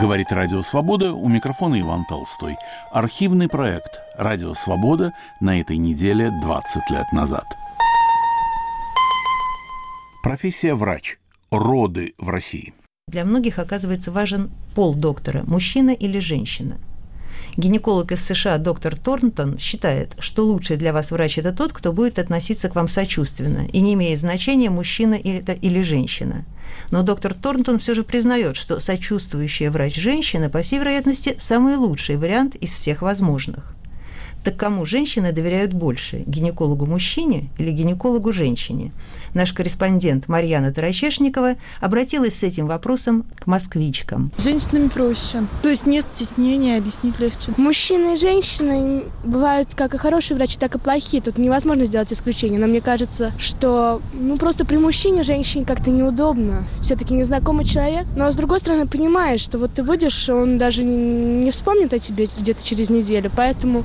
Говорит Радио Свобода, у микрофона Иван Толстой. Архивный проект «Радио Свобода» на этой неделе 20 лет назад. Профессия врач. Роды в России. Для многих оказывается важен пол доктора, мужчина или женщина – Гинеколог из США доктор Торнтон считает, что лучший для вас врач – это тот, кто будет относиться к вам сочувственно и не имеет значения, мужчина это или женщина. Но доктор Торнтон все же признает, что сочувствующая врач-женщина, по всей вероятности, самый лучший вариант из всех возможных. Так кому женщины доверяют больше, гинекологу-мужчине или гинекологу-женщине? Наш корреспондент Марьяна Тарачешникова обратилась с этим вопросом к москвичкам. С женщинами проще. То есть нет стеснения, объяснить легче. Мужчины и женщины бывают как и хорошие врачи, так и плохие. Тут невозможно сделать исключение. Но мне кажется, что ну просто при мужчине женщине как-то неудобно. Все-таки незнакомый человек. Но с другой стороны, понимаешь, что вот ты выйдешь, он даже не вспомнит о тебе где-то через неделю. Поэтому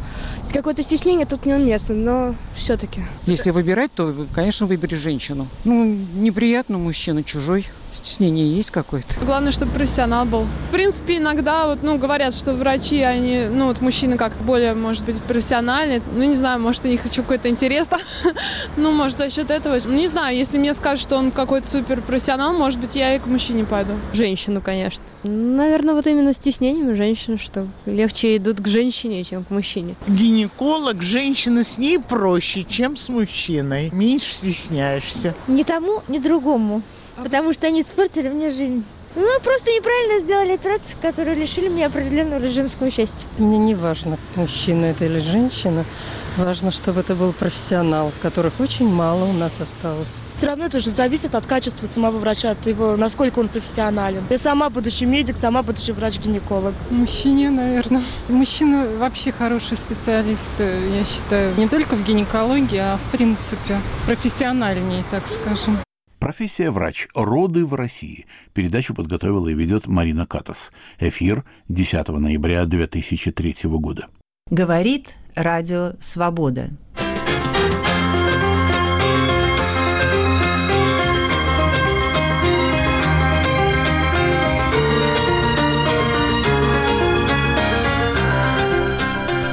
Какое-то стеснение тут неуместно, но все-таки. Если выбирать, то, конечно, выбери женщину. Ну, неприятно мужчина чужой. Стеснение есть какое-то. Главное, чтобы профессионал был. В принципе, иногда вот, ну, говорят, что врачи, они, ну, вот мужчины как-то более, может быть, профессиональные. Ну, не знаю, может, у них еще какой-то интерес. ну, может, за счет этого. Ну, не знаю, если мне скажут, что он какой-то супер профессионал, может быть, я и к мужчине пойду. Женщину, конечно. Наверное, вот именно стеснением женщин, что легче идут к женщине, чем к мужчине. Гинеколог, женщина с ней проще, чем с мужчиной. Меньше стесняешься. Ни тому, ни другому потому что они испортили мне жизнь. Ну, просто неправильно сделали операцию, которую лишили меня определенного женского счастья. Мне не важно, мужчина это или женщина. Важно, чтобы это был профессионал, которых очень мало у нас осталось. Все равно это же зависит от качества самого врача, от его, насколько он профессионален. Я сама будущий медик, сама будущий врач-гинеколог. Мужчине, наверное. Мужчина вообще хороший специалист, я считаю. Не только в гинекологии, а в принципе профессиональнее, так скажем. Профессия врач. Роды в России. Передачу подготовила и ведет Марина Катас. Эфир 10 ноября 2003 года. Говорит Радио Свобода.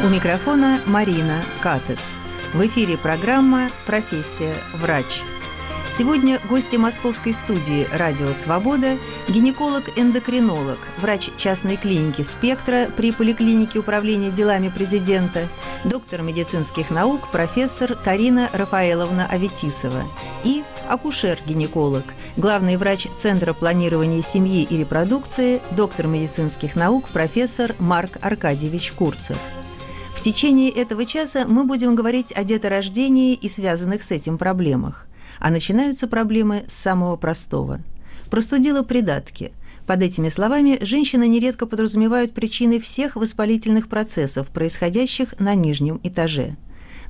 У микрофона Марина Катес. В эфире программа «Профессия врач». Сегодня гости московской студии «Радио Свобода» гинеколог-эндокринолог, врач частной клиники «Спектра» при поликлинике управления делами президента, доктор медицинских наук, профессор Карина Рафаэловна Аветисова и акушер-гинеколог, главный врач Центра планирования семьи и репродукции, доктор медицинских наук, профессор Марк Аркадьевич Курцев. В течение этого часа мы будем говорить о деторождении и связанных с этим проблемах. А начинаются проблемы с самого простого. Простудила придатки. Под этими словами женщины нередко подразумевают причины всех воспалительных процессов, происходящих на нижнем этаже.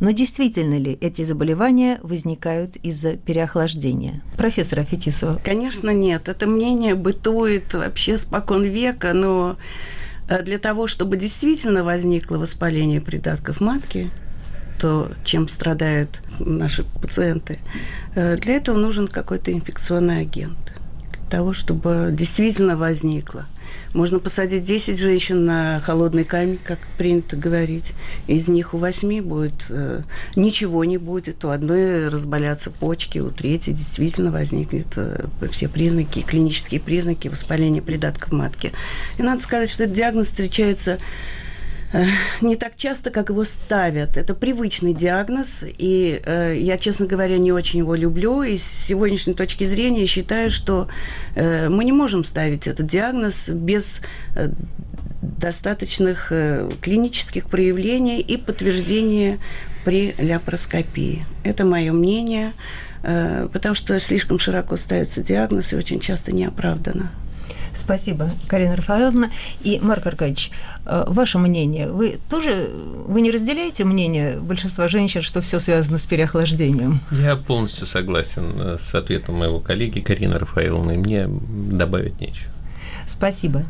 Но действительно ли эти заболевания возникают из-за переохлаждения? Профессор Афетисова. Конечно, нет. Это мнение бытует вообще спокон века, но э, для того, чтобы действительно возникло воспаление придатков матки, то, чем страдают наши пациенты, э, для этого нужен какой-то инфекционный агент. Для того, чтобы действительно возникло. Можно посадить 10 женщин на холодный камень, как принято говорить. Из них у 8 будет э, ничего не будет, у одной разболятся почки, у третьей действительно возникнет э, все признаки, клинические признаки воспаления придатков матки. И надо сказать, что этот диагноз встречается не так часто, как его ставят. Это привычный диагноз, и э, я, честно говоря, не очень его люблю. И с сегодняшней точки зрения считаю, что э, мы не можем ставить этот диагноз без э, достаточных э, клинических проявлений и подтверждения при ляпароскопии. Это мое мнение, э, потому что слишком широко ставится диагноз и очень часто неоправданно. Спасибо, Карина Рафаэловна. И, Марк Аркадьевич, э, ваше мнение, вы тоже, вы не разделяете мнение большинства женщин, что все связано с переохлаждением? Я полностью согласен э, с ответом моего коллеги Карины Рафаэловны. Мне добавить нечего. Спасибо.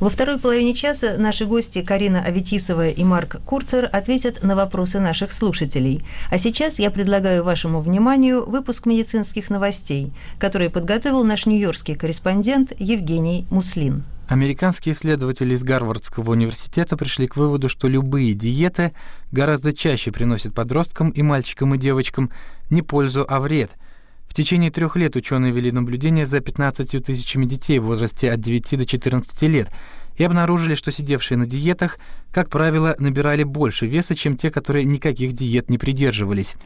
Во второй половине часа наши гости Карина Аветисова и Марк Курцер ответят на вопросы наших слушателей. А сейчас я предлагаю вашему вниманию выпуск медицинских новостей, который подготовил наш нью-йоркский корреспондент Евгений Муслин. Американские исследователи из Гарвардского университета пришли к выводу, что любые диеты гораздо чаще приносят подросткам и мальчикам и девочкам не пользу, а вред. В течение трех лет ученые вели наблюдения за 15 тысячами детей в возрасте от 9 до 14 лет и обнаружили, что сидевшие на диетах, как правило, набирали больше веса, чем те, которые никаких диет не придерживались.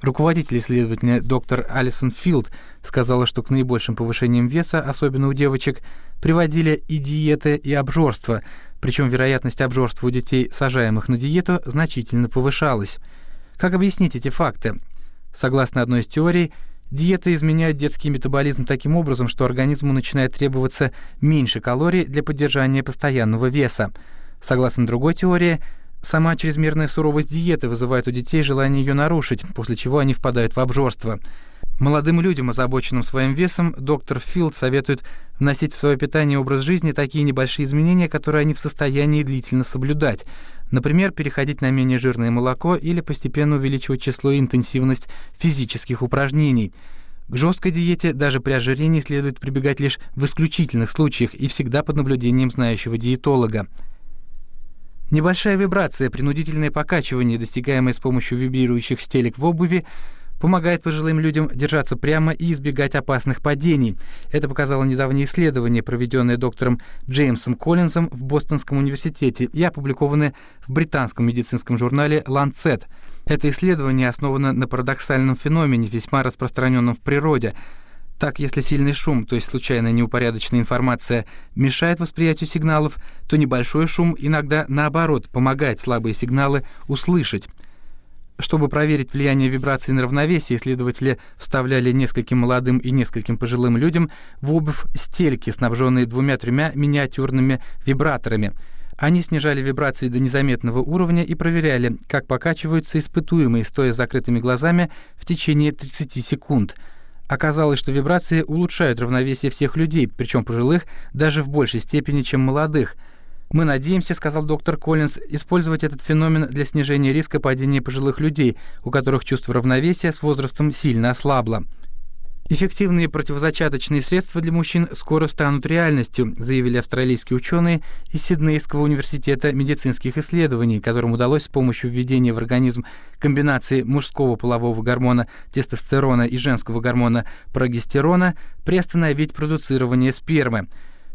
Руководитель исследования доктор Алисон Филд сказала, что к наибольшим повышениям веса, особенно у девочек, приводили и диеты, и обжорство, причем вероятность обжорства у детей, сажаемых на диету, значительно повышалась. Как объяснить эти факты? Согласно одной из теорий, диеты изменяют детский метаболизм таким образом, что организму начинает требоваться меньше калорий для поддержания постоянного веса. Согласно другой теории, Сама чрезмерная суровость диеты вызывает у детей желание ее нарушить, после чего они впадают в обжорство. Молодым людям, озабоченным своим весом, доктор Филд советует вносить в свое питание и образ жизни такие небольшие изменения, которые они в состоянии длительно соблюдать. Например, переходить на менее жирное молоко или постепенно увеличивать число и интенсивность физических упражнений. К жесткой диете даже при ожирении следует прибегать лишь в исключительных случаях и всегда под наблюдением знающего диетолога. Небольшая вибрация, принудительное покачивание, достигаемое с помощью вибрирующих стелек в обуви, помогает пожилым людям держаться прямо и избегать опасных падений. Это показало недавнее исследование, проведенное доктором Джеймсом Коллинзом в Бостонском университете и опубликованное в британском медицинском журнале Lancet. Это исследование основано на парадоксальном феномене, весьма распространенном в природе – так, если сильный шум, то есть случайная неупорядоченная информация, мешает восприятию сигналов, то небольшой шум иногда, наоборот, помогает слабые сигналы услышать. Чтобы проверить влияние вибрации на равновесие, исследователи вставляли нескольким молодым и нескольким пожилым людям в обувь стельки, снабженные двумя-тремя миниатюрными вибраторами. Они снижали вибрации до незаметного уровня и проверяли, как покачиваются испытуемые, стоя с закрытыми глазами в течение 30 секунд – Оказалось, что вибрации улучшают равновесие всех людей, причем пожилых, даже в большей степени, чем молодых. Мы надеемся, сказал доктор Коллинз, использовать этот феномен для снижения риска падения пожилых людей, у которых чувство равновесия с возрастом сильно ослабло. Эффективные противозачаточные средства для мужчин скоро станут реальностью, заявили австралийские ученые из Сиднейского университета медицинских исследований, которым удалось с помощью введения в организм комбинации мужского полового гормона тестостерона и женского гормона прогестерона приостановить продуцирование спермы.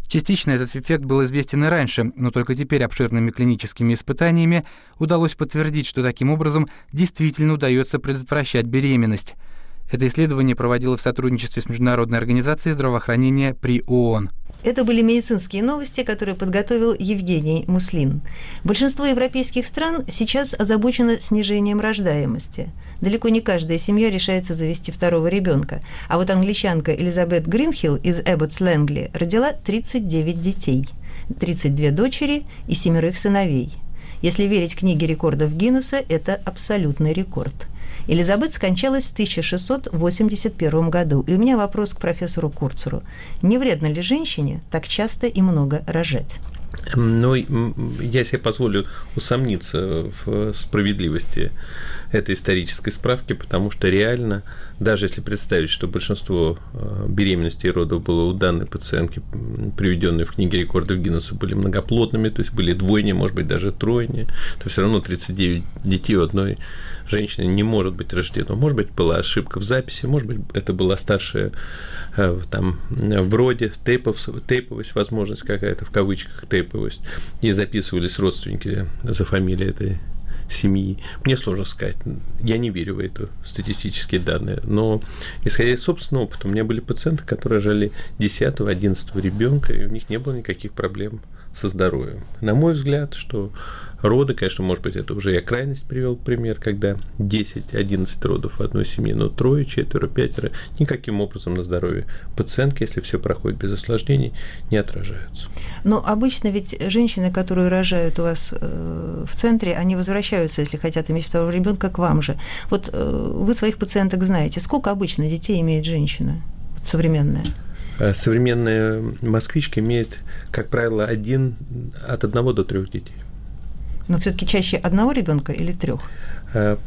Частично этот эффект был известен и раньше, но только теперь обширными клиническими испытаниями удалось подтвердить, что таким образом действительно удается предотвращать беременность. Это исследование проводилось в сотрудничестве с Международной организацией здравоохранения при ООН. Это были медицинские новости, которые подготовил Евгений Муслин. Большинство европейских стран сейчас озабочено снижением рождаемости. Далеко не каждая семья решается завести второго ребенка. А вот англичанка Элизабет Гринхилл из Эбботс Лэнгли родила 39 детей, 32 дочери и семерых сыновей. Если верить книге рекордов Гиннесса, это абсолютный рекорд – Элизабет скончалась в 1681 году. И у меня вопрос к профессору Курцеру. Не вредно ли женщине так часто и много рожать? Ну, я себе позволю усомниться в справедливости этой исторической справки, потому что реально, даже если представить, что большинство э, беременностей и родов было у данной пациентки, приведенные в книге рекордов Гиннесса, были многоплодными, то есть были двойни, может быть, даже тройни, то все равно 39 детей у одной женщины не может быть рождено. Может быть, была ошибка в записи, может быть, это была старшая э, там вроде тейпов, тейповость, возможность какая-то, в кавычках тейповость, и записывались родственники за фамилией этой семьи. Мне сложно сказать. Я не верю в эту статистические данные. Но, исходя из собственного опыта, у меня были пациенты, которые жили 10-11 ребенка, и у них не было никаких проблем со здоровьем. На мой взгляд, что роды, конечно, может быть, это уже я крайность привел пример, когда 10-11 родов в одной семье, но трое, четверо, пятеро никаким образом на здоровье пациентки, если все проходит без осложнений, не отражаются. Но обычно ведь женщины, которые рожают у вас э, в центре, они возвращаются, если хотят иметь второго ребенка, к вам же. Вот э, вы своих пациенток знаете, сколько обычно детей имеет женщина современная? Э, современная москвичка имеет, как правило, один, от одного до трех детей. Но все-таки чаще одного ребенка или трех? Э,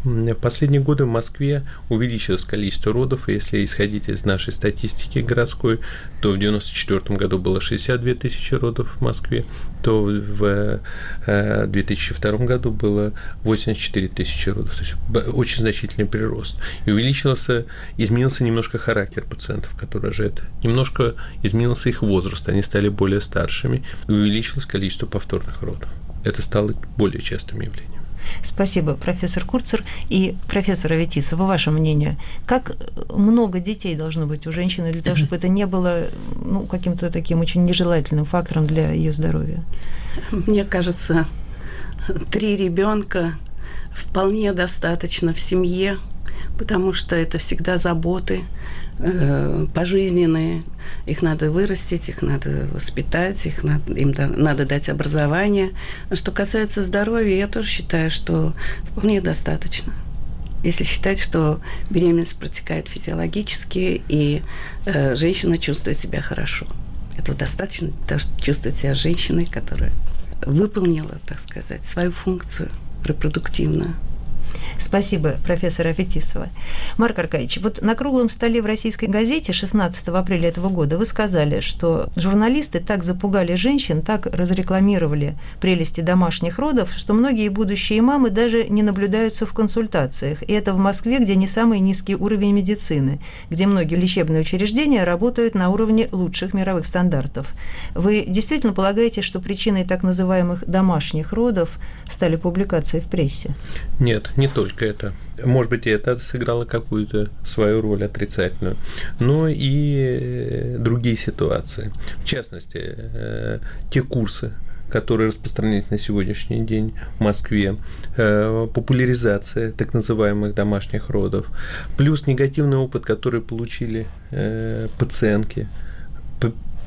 последние годы в Москве увеличилось количество родов, и если исходить из нашей статистики городской, то в 1994 году было 62 тысячи родов в Москве, то в 2002 э, году было 84 тысячи родов, то есть очень значительный прирост. И увеличился, изменился немножко характер пациентов, которые рожают, немножко изменился их возраст, они стали более старшими, и увеличилось количество повторных родов. Это стало более частым явлением. Спасибо, профессор Курцер. И профессор Аветисова, ваше мнение, как много детей должно быть у женщины для того, чтобы это не было ну, каким-то таким очень нежелательным фактором для ее здоровья? Мне кажется, три ребенка вполне достаточно в семье, потому что это всегда заботы, э, пожизненные. Их надо вырастить, их надо воспитать, их надо, им да, надо дать образование. А что касается здоровья, я тоже считаю, что вполне достаточно. Если считать, что беременность протекает физиологически, и э, женщина чувствует себя хорошо. Этого достаточно чтобы чувствовать себя женщиной, которая выполнила, так сказать, свою функцию репродуктивную. Спасибо, профессор Афетисова. Марк Аркадьевич, вот на круглом столе в российской газете 16 апреля этого года вы сказали, что журналисты так запугали женщин, так разрекламировали прелести домашних родов, что многие будущие мамы даже не наблюдаются в консультациях. И это в Москве, где не самый низкий уровень медицины, где многие лечебные учреждения работают на уровне лучших мировых стандартов. Вы действительно полагаете, что причиной так называемых домашних родов стали публикации в прессе? Нет, не только это. Может быть, и это сыграло какую-то свою роль отрицательную, но и э, другие ситуации. В частности, э, те курсы, которые распространились на сегодняшний день в Москве, э, популяризация так называемых домашних родов, плюс негативный опыт, который получили пациентки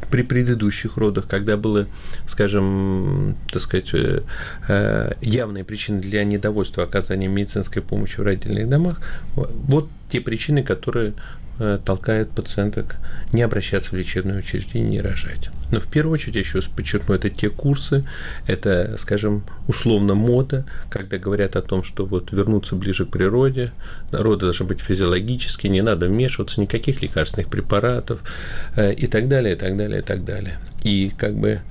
при предыдущих родах, когда было, скажем, так сказать, э, э, явные причины для недовольства оказания медицинской помощи в родильных домах, вот те причины, которые толкает пациенток не обращаться в лечебное учреждение, не рожать. Но в первую очередь, я еще раз подчеркну, это те курсы, это, скажем, условно мода, когда говорят о том, что вот вернуться ближе к природе, роды должны быть физиологические, не надо вмешиваться, никаких лекарственных препаратов э, и так далее, и так далее, и так далее. И как бы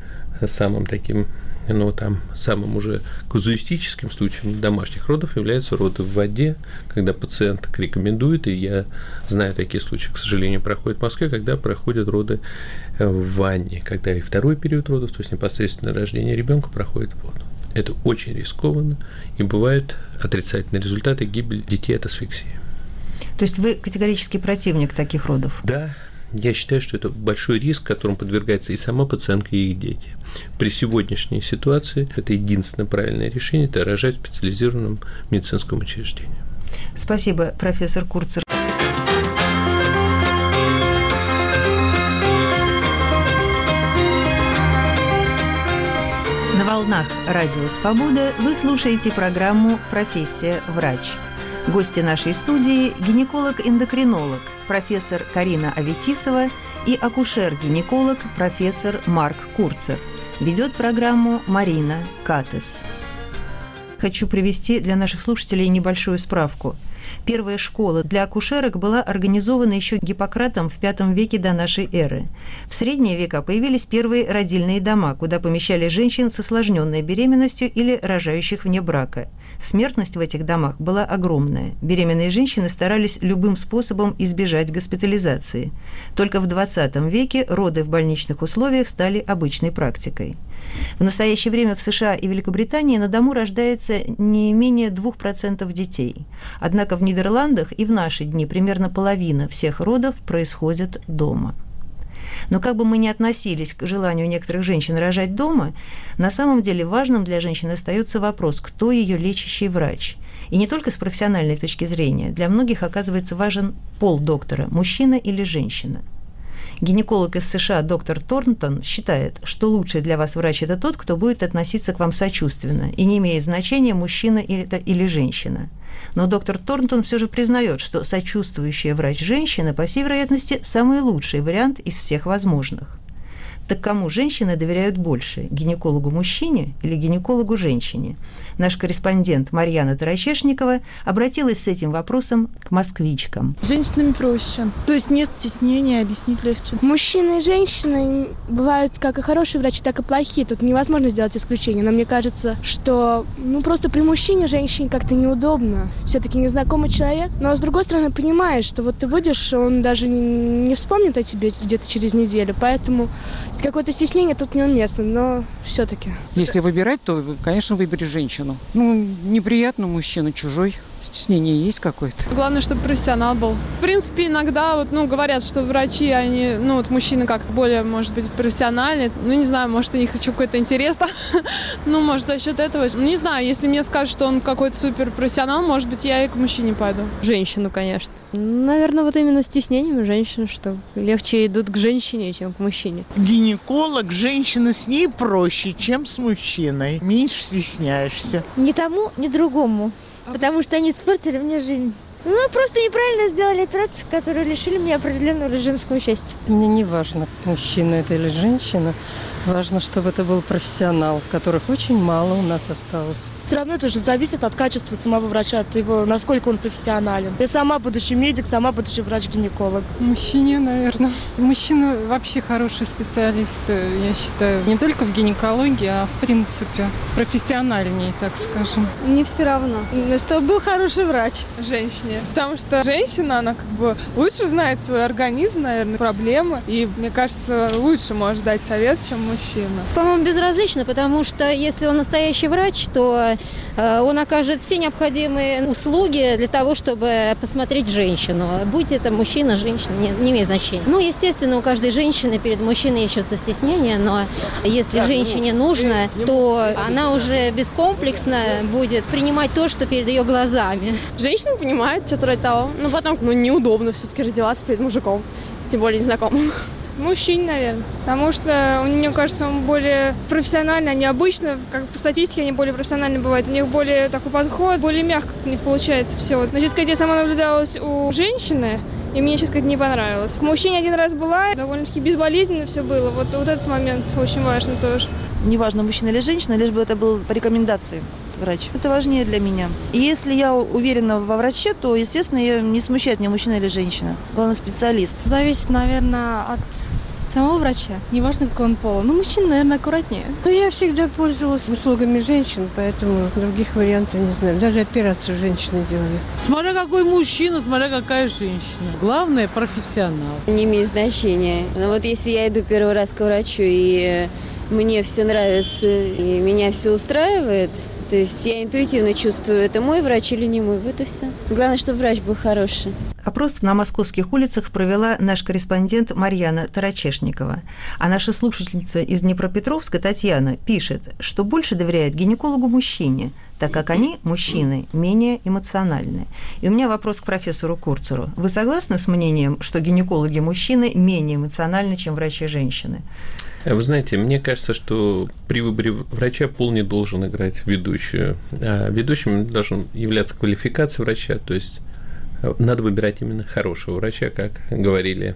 самым таким но там самым уже казуистическим случаем домашних родов являются роды в воде, когда пациент рекомендует, и я знаю такие случаи, к сожалению, проходят в Москве, когда проходят роды э, в ванне, когда и второй период родов, то есть непосредственно рождение ребенка проходит в воду. Это очень рискованно, и бывают отрицательные результаты гибель детей от асфиксии. То есть вы категорический противник таких родов? Да, я считаю, что это большой риск, которому подвергается и сама пациентка, и их дети. При сегодняшней ситуации это единственное правильное решение – это рожать в специализированном медицинском учреждении. Спасибо, профессор Курцер. На волнах Радио Свобода вы слушаете программу «Профессия врач». Гости нашей студии – гинеколог-эндокринолог, профессор Карина Аветисова и акушер-гинеколог профессор Марк Курцер. Ведет программу Марина Катес. Хочу привести для наших слушателей небольшую справку – Первая школа для акушерок была организована еще Гиппократом в V веке до нашей эры. В средние века появились первые родильные дома, куда помещали женщин с осложненной беременностью или рожающих вне брака. Смертность в этих домах была огромная. Беременные женщины старались любым способом избежать госпитализации. Только в XX веке роды в больничных условиях стали обычной практикой. В настоящее время в США и Великобритании на дому рождается не менее 2% детей. Однако в Нидерландах и в наши дни примерно половина всех родов происходит дома. Но как бы мы ни относились к желанию некоторых женщин рожать дома, на самом деле важным для женщины остается вопрос, кто ее лечащий врач. И не только с профессиональной точки зрения. Для многих оказывается важен пол доктора – мужчина или женщина – Гинеколог из США доктор Торнтон считает, что лучший для вас врач – это тот, кто будет относиться к вам сочувственно, и не имеет значения, мужчина или, или женщина. Но доктор Торнтон все же признает, что сочувствующая врач-женщина, по всей вероятности, самый лучший вариант из всех возможных. Так кому женщины доверяют больше, гинекологу мужчине или гинекологу женщине? Наш корреспондент Марьяна Тарачешникова обратилась с этим вопросом к москвичкам. С женщинами проще. То есть нет стеснения, объяснить легче. Мужчины и женщины бывают как и хорошие врачи, так и плохие. Тут невозможно сделать исключение. Но мне кажется, что ну просто при мужчине женщине как-то неудобно. Все-таки незнакомый человек. Но с другой стороны понимаешь, что вот ты выйдешь, он даже не, не вспомнит о тебе где-то через неделю. Поэтому какое-то стеснение тут неуместно, но все-таки. Если выбирать, то, конечно, выбери женщину. Ну, неприятно мужчина чужой. Стеснение есть какое-то. Главное, чтобы профессионал был. В принципе, иногда вот, ну, говорят, что врачи, они, ну, вот мужчины как-то более, может быть, профессиональные. Ну, не знаю, может, у них еще какой-то интерес. ну, может, за счет этого. Ну, не знаю, если мне скажут, что он какой-то супер профессионал, может быть, я и к мужчине пойду. Женщину, конечно. Наверное, вот именно стеснением женщин, что легче идут к женщине, чем к мужчине. Гинеколог, женщина с ней проще, чем с мужчиной. Меньше стесняешься. Ни тому, ни другому потому что они испортили мне жизнь. Ну, просто неправильно сделали операцию, которую лишили меня определенного женского счастья. Мне не важно, мужчина это или женщина. Важно, чтобы это был профессионал, которых очень мало у нас осталось. Все равно это же зависит от качества самого врача, от его, насколько он профессионален. Я сама будущий медик, сама будущий врач-гинеколог. Мужчине, наверное. Мужчина вообще хороший специалист, я считаю, не только в гинекологии, а в принципе профессиональнее, так скажем. Не все равно, чтобы был хороший врач. Женщине. Потому что женщина, она как бы лучше знает свой организм, наверное, проблемы. И, мне кажется, лучше может дать совет, чем мужчина мужчина? По-моему, безразлично, потому что если он настоящий врач, то э, он окажет все необходимые услуги для того, чтобы посмотреть женщину. Будь это мужчина, женщина, не, не имеет значения. Ну, естественно, у каждой женщины перед мужчиной есть чувство стеснения, но если ну, женщине нужно, то она уже бескомплексно будет принимать то, что перед ее глазами. Женщина понимает, что ради того, но потом ну, неудобно все-таки раздеваться перед мужиком, тем более незнакомым. Мужчин, наверное. Потому что, мне кажется, он более профессиональный, они обычно, как по статистике, они более профессиональны бывают. У них более такой подход, более мягко у них получается все. Но, честно сказать, я сама наблюдалась у женщины, и мне, честно сказать, не понравилось. К мужчине один раз была, довольно-таки безболезненно все было. Вот, вот этот момент очень важный тоже. Неважно, мужчина или женщина, лишь бы это был по рекомендации врач. Это важнее для меня. И если я уверена во враче, то, естественно, не смущает меня мужчина или женщина. Главное, специалист. Зависит, наверное, от самого врача, неважно какого он пола. Ну, мужчина, наверное, аккуратнее. Ну, я всегда пользовалась услугами женщин, поэтому других вариантов не знаю. Даже операцию женщины делали. Смотря какой мужчина, смотря какая женщина. Главное – профессионал. Не имеет значения. Но вот если я иду первый раз к врачу, и мне все нравится, и меня все устраивает, то есть я интуитивно чувствую, это мой врач или не мой. Вот и все. Главное, чтобы врач был хороший. Опрос на московских улицах провела наш корреспондент Марьяна Тарачешникова. А наша слушательница из Днепропетровска Татьяна пишет, что больше доверяет гинекологу-мужчине, так как они, мужчины, менее эмоциональны. И у меня вопрос к профессору Курцеру. Вы согласны с мнением, что гинекологи-мужчины менее эмоциональны, чем врачи-женщины? Вы знаете, мне кажется, что при выборе врача пол не должен играть ведущую. А ведущим должен являться квалификация врача, то есть э, надо выбирать именно хорошего врача, как говорили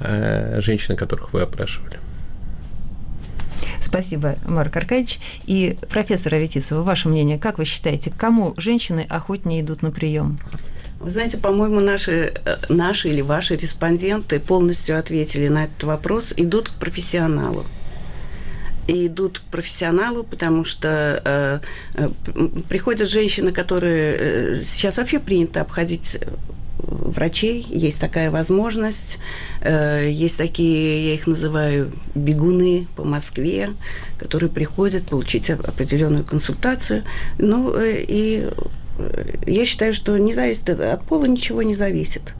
э, женщины, которых вы опрашивали. Спасибо, Марк Аркадьевич. И профессор Аветисова, ваше мнение, как вы считаете, к кому женщины охотнее идут на прием? Вы знаете, по-моему, наши, э, наши или ваши респонденты полностью ответили на этот вопрос, идут к профессионалу. И идут к профессионалу, потому что э, э, приходят женщины, которые э, сейчас вообще принято обходить врачей, есть такая возможность, э, есть такие, я их называю, бегуны по Москве, которые приходят получить определенную консультацию, ну и я считаю, что не зависит от пола ничего не зависит.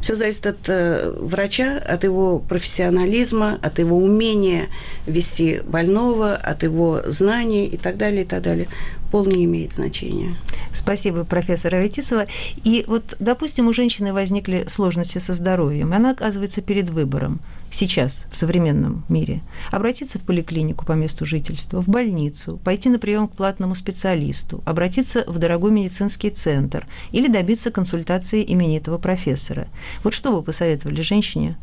Все зависит от э, врача, от его профессионализма, от его умения вести больного, от его знаний и так далее, и так далее. Пол не имеет значения. Спасибо, профессор Аветисова. И вот, допустим, у женщины возникли сложности со здоровьем, и она оказывается перед выбором сейчас, в современном мире, обратиться в поликлинику по месту жительства, в больницу, пойти на прием к платному специалисту, обратиться в дорогой медицинский центр или добиться консультации именитого профессора. Вот что вы посоветовали женщине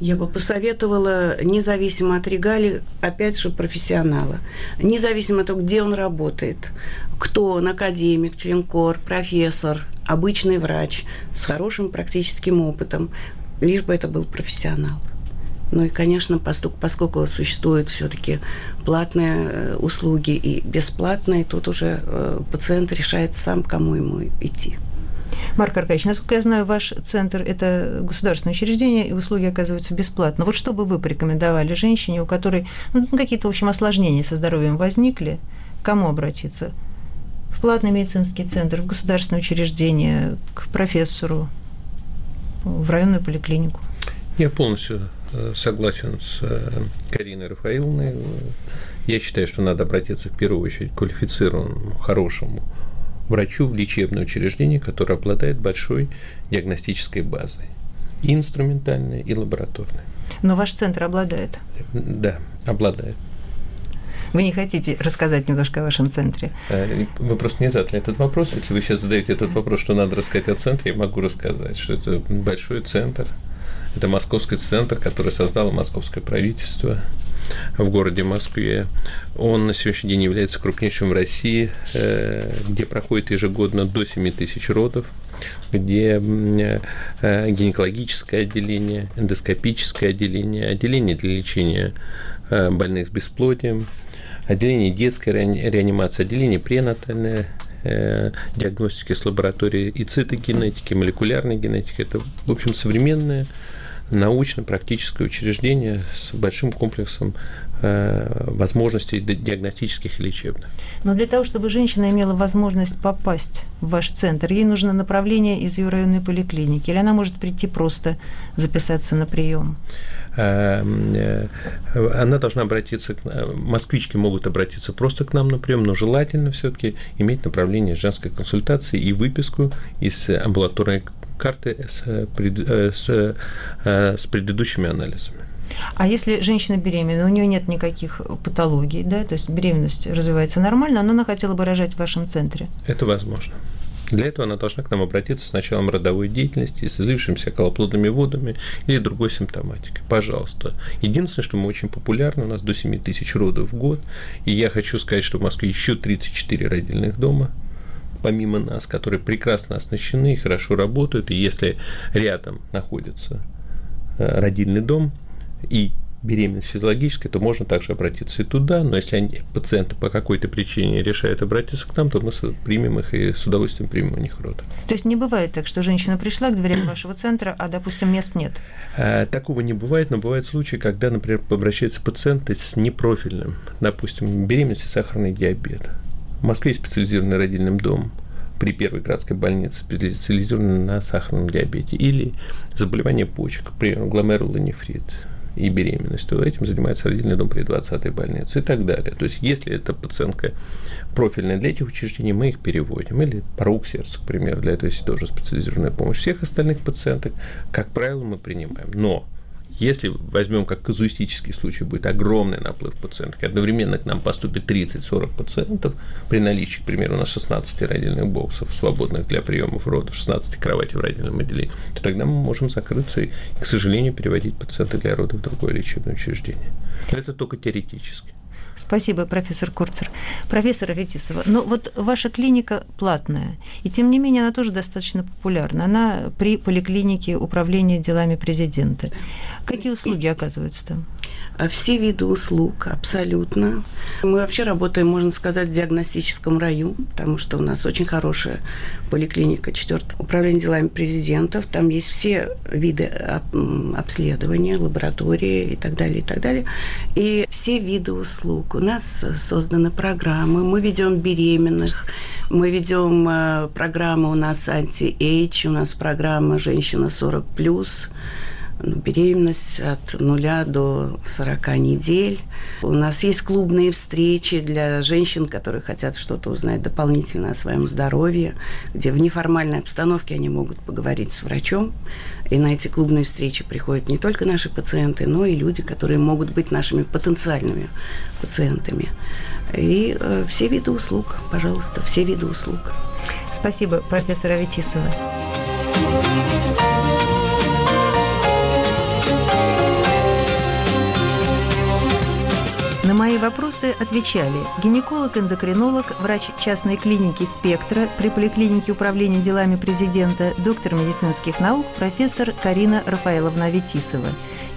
я бы посоветовала, независимо от регалий, опять же, профессионала. Независимо от того, где он работает, кто он, академик, членкор, профессор, обычный врач с хорошим практическим опытом, лишь бы это был профессионал. Ну и, конечно, поскольку, поскольку существуют все-таки платные э, услуги и бесплатные, тут уже э, пациент решает сам, кому ему идти. Марк Аркадьевич, насколько я знаю, ваш центр – это государственное учреждение, и услуги оказываются бесплатно. Вот что бы вы порекомендовали женщине, у которой ну, какие-то, в общем, осложнения со здоровьем возникли, кому обратиться? В платный медицинский центр, в государственное учреждение, к профессору, в районную поликлинику? Я полностью э, согласен с э, Кариной Рафаиловной. Я считаю, что надо обратиться в первую очередь к квалифицированному, хорошему врачу в лечебное учреждение, которое обладает большой диагностической базой. И инструментальной, и лабораторной. Но ваш центр обладает? Да, обладает. Вы не хотите рассказать немножко о вашем центре? Э, вы просто не задали этот вопрос. Если вы сейчас задаете этот вопрос, что надо рассказать о центре, я могу рассказать, что это большой центр. Это московский центр, который создало московское правительство в городе Москве. Он на сегодняшний день является крупнейшим в России, э, где проходит ежегодно до 7 тысяч родов где э, гинекологическое отделение, эндоскопическое отделение, отделение для лечения больных с бесплодием, отделение детской реанимации, отделение пренатальной диагностики с лабораторией и цитогенетики, молекулярной генетики. Это, в общем, современное научно-практическое учреждение с большим комплексом э, возможностей диагностических и лечебных. Но для того, чтобы женщина имела возможность попасть в ваш центр, ей нужно направление из ее районной поликлиники, или она может прийти просто записаться на прием? Эм, э, она должна обратиться, к, москвички могут обратиться просто к нам на прием, но желательно все-таки иметь направление женской консультации и выписку из амбулаторной карты с, э, с, э, с предыдущими анализами. А если женщина беременна, у нее нет никаких патологий, да, то есть беременность развивается нормально, но она хотела бы рожать в вашем центре? Это возможно. Для этого она должна к нам обратиться с началом родовой деятельности, с излившимися колоплодными водами или другой симптоматикой. Пожалуйста. Единственное, что мы очень популярны, у нас до 7 тысяч родов в год, и я хочу сказать, что в Москве еще 34 родильных дома, помимо нас, которые прекрасно оснащены и хорошо работают, и если рядом находится э, родильный дом и беременность физиологическая, то можно также обратиться и туда, но если они, пациенты по какой-то причине решают обратиться к нам, то мы примем их и с удовольствием примем у них род. То есть не бывает так, что женщина пришла к дверям вашего центра, а, допустим, мест нет? Э, такого не бывает, но бывают случаи, когда, например, обращаются пациенты с непрофильным, допустим, беременность и сахарный диабет. В Москве есть специализированный родильный дом при первой городской больнице, специализированный на сахарном диабете, или заболевание почек, например, гломерулонефрит и беременность, то этим занимается родильный дом при 20-й больнице и так далее. То есть, если эта пациентка профильная для этих учреждений, мы их переводим. Или порог сердца, к примеру, для этого есть тоже специализированная помощь. Всех остальных пациенток, как правило, мы принимаем. Но если возьмем как казуистический случай, будет огромный наплыв пациентов, одновременно к нам поступит 30-40 пациентов при наличии, к примеру, на 16 родильных боксов, свободных для приемов родов, 16 кроватей в родильном отделении, то тогда мы можем закрыться и, к сожалению, переводить пациента для родов в другое лечебное учреждение. Но это только теоретически. Спасибо, профессор Курцер. Профессор Аветисова, ну вот ваша клиника платная, и тем не менее она тоже достаточно популярна. Она при поликлинике управления делами президента. Какие услуги оказываются там? А все виды услуг, абсолютно. Мы вообще работаем, можно сказать, в диагностическом раю, потому что у нас очень хорошая поликлиника, четвертое управление делами президента. Там есть все виды обследования, лаборатории и так далее, и так далее. И все виды услуг. У нас созданы программы, мы ведем беременных, мы ведем э, программу у нас anti-age, у нас программа «Женщина 40+,» ну, беременность от нуля до 40 недель. У нас есть клубные встречи для женщин, которые хотят что-то узнать дополнительно о своем здоровье, где в неформальной обстановке они могут поговорить с врачом. И на эти клубные встречи приходят не только наши пациенты, но и люди, которые могут быть нашими потенциальными пациентами. И э, все виды услуг, пожалуйста, все виды услуг. Спасибо, профессор Аветисова. Мои вопросы отвечали гинеколог-эндокринолог, врач частной клиники «Спектра» при поликлинике управления делами президента, доктор медицинских наук, профессор Карина Рафаэловна Ветисова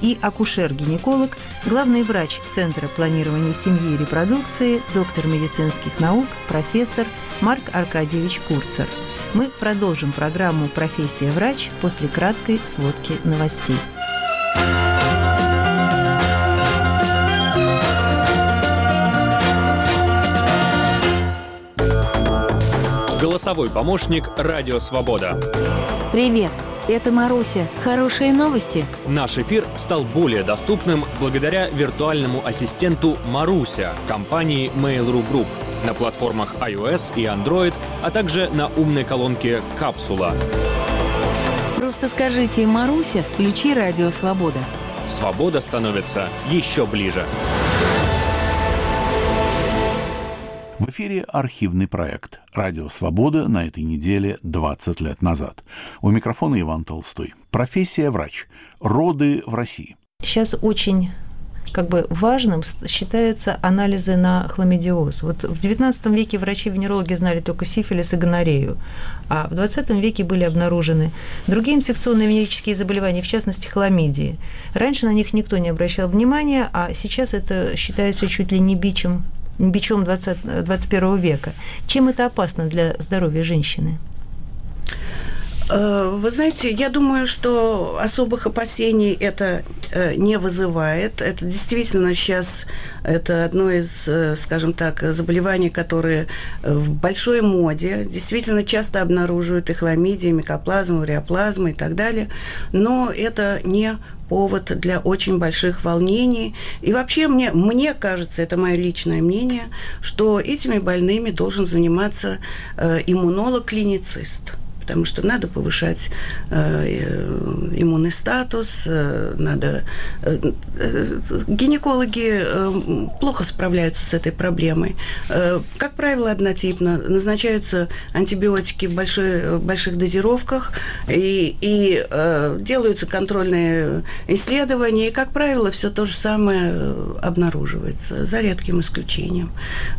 и акушер-гинеколог, главный врач Центра планирования семьи и репродукции, доктор медицинских наук, профессор Марк Аркадьевич Курцер. Мы продолжим программу «Профессия врач» после краткой сводки новостей. Голосовой помощник «Радио Свобода». Привет, это Маруся. Хорошие новости? Наш эфир стал более доступным благодаря виртуальному ассистенту Маруся компании Mail.ru Group на платформах iOS и Android, а также на умной колонке «Капсула». Просто скажите «Маруся, включи «Радио Свобода». Свобода становится еще ближе. В эфире архивный проект «Радио Свобода» на этой неделе 20 лет назад. У микрофона Иван Толстой. Профессия врач. Роды в России. Сейчас очень как бы важным считаются анализы на хламидиоз. Вот в XIX веке врачи-венерологи знали только сифилис и гонорею, а в XX веке были обнаружены другие инфекционные венерические заболевания, в частности хламидии. Раньше на них никто не обращал внимания, а сейчас это считается чуть ли не бичем бичом 20, 21 века. Чем это опасно для здоровья женщины? Э, вы знаете, я думаю, что особых опасений это э, не вызывает. Это действительно сейчас это одно из, э, скажем так, заболеваний, которые в большой моде. Действительно часто обнаруживают и хламидии, микоплазму, уреоплазму и так далее. Но это не повод для очень больших волнений. И вообще мне, мне кажется, это мое личное мнение, что этими больными должен заниматься иммунолог-клиницист потому что надо повышать э, иммунный статус, э, надо... Э, э, гинекологи э, плохо справляются с этой проблемой. Э, как правило, однотипно. Назначаются антибиотики в большой, больших дозировках, и, и э, делаются контрольные исследования, и, как правило, все то же самое э, обнаруживается, за редким исключением.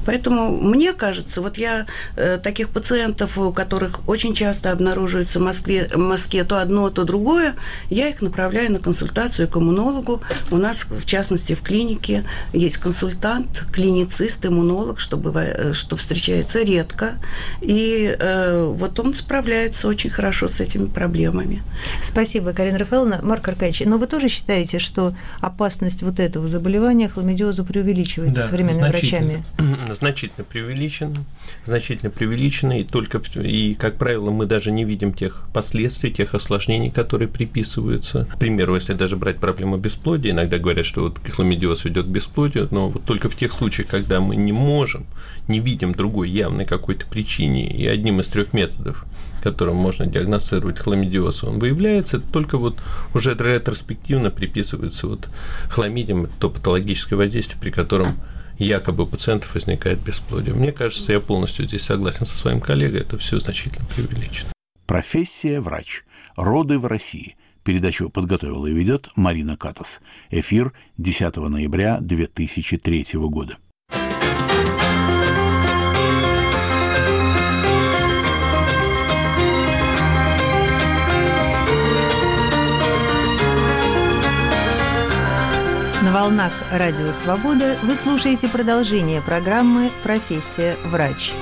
Поэтому мне кажется, вот я э, таких пациентов, у которых очень часто обнаруживается в Москве, в Москве то одно, то другое, я их направляю на консультацию к иммунологу. У нас, в частности, в клинике есть консультант, клиницист, иммунолог, что, бывает, что встречается редко. И э, вот он справляется очень хорошо с этими проблемами. Спасибо, Карина Рафаэловна. Марк Аркадьевич, но вы тоже считаете, что опасность вот этого заболевания, хламидиоза, преувеличивается да, современными врачами? Значительно преувеличена. Значительно преувеличена. И только, и, как правило, мы даже даже не видим тех последствий, тех осложнений, которые приписываются. К примеру, если даже брать проблему бесплодия, иногда говорят, что вот хламидиоз ведет к бесплодию, но вот только в тех случаях, когда мы не можем, не видим другой явной какой-то причине, и одним из трех методов которым можно диагностировать хламидиоз, он выявляется, только вот уже ретроспективно приписывается вот хламидиям то патологическое воздействие, при котором якобы у пациентов возникает бесплодие. Мне кажется, я полностью здесь согласен со своим коллегой, это все значительно преувеличено. Профессия врач. Роды в России. Передачу подготовила и ведет Марина Катас. Эфир 10 ноября 2003 года. На волнах Радио Свобода вы слушаете продолжение программы «Профессия врач».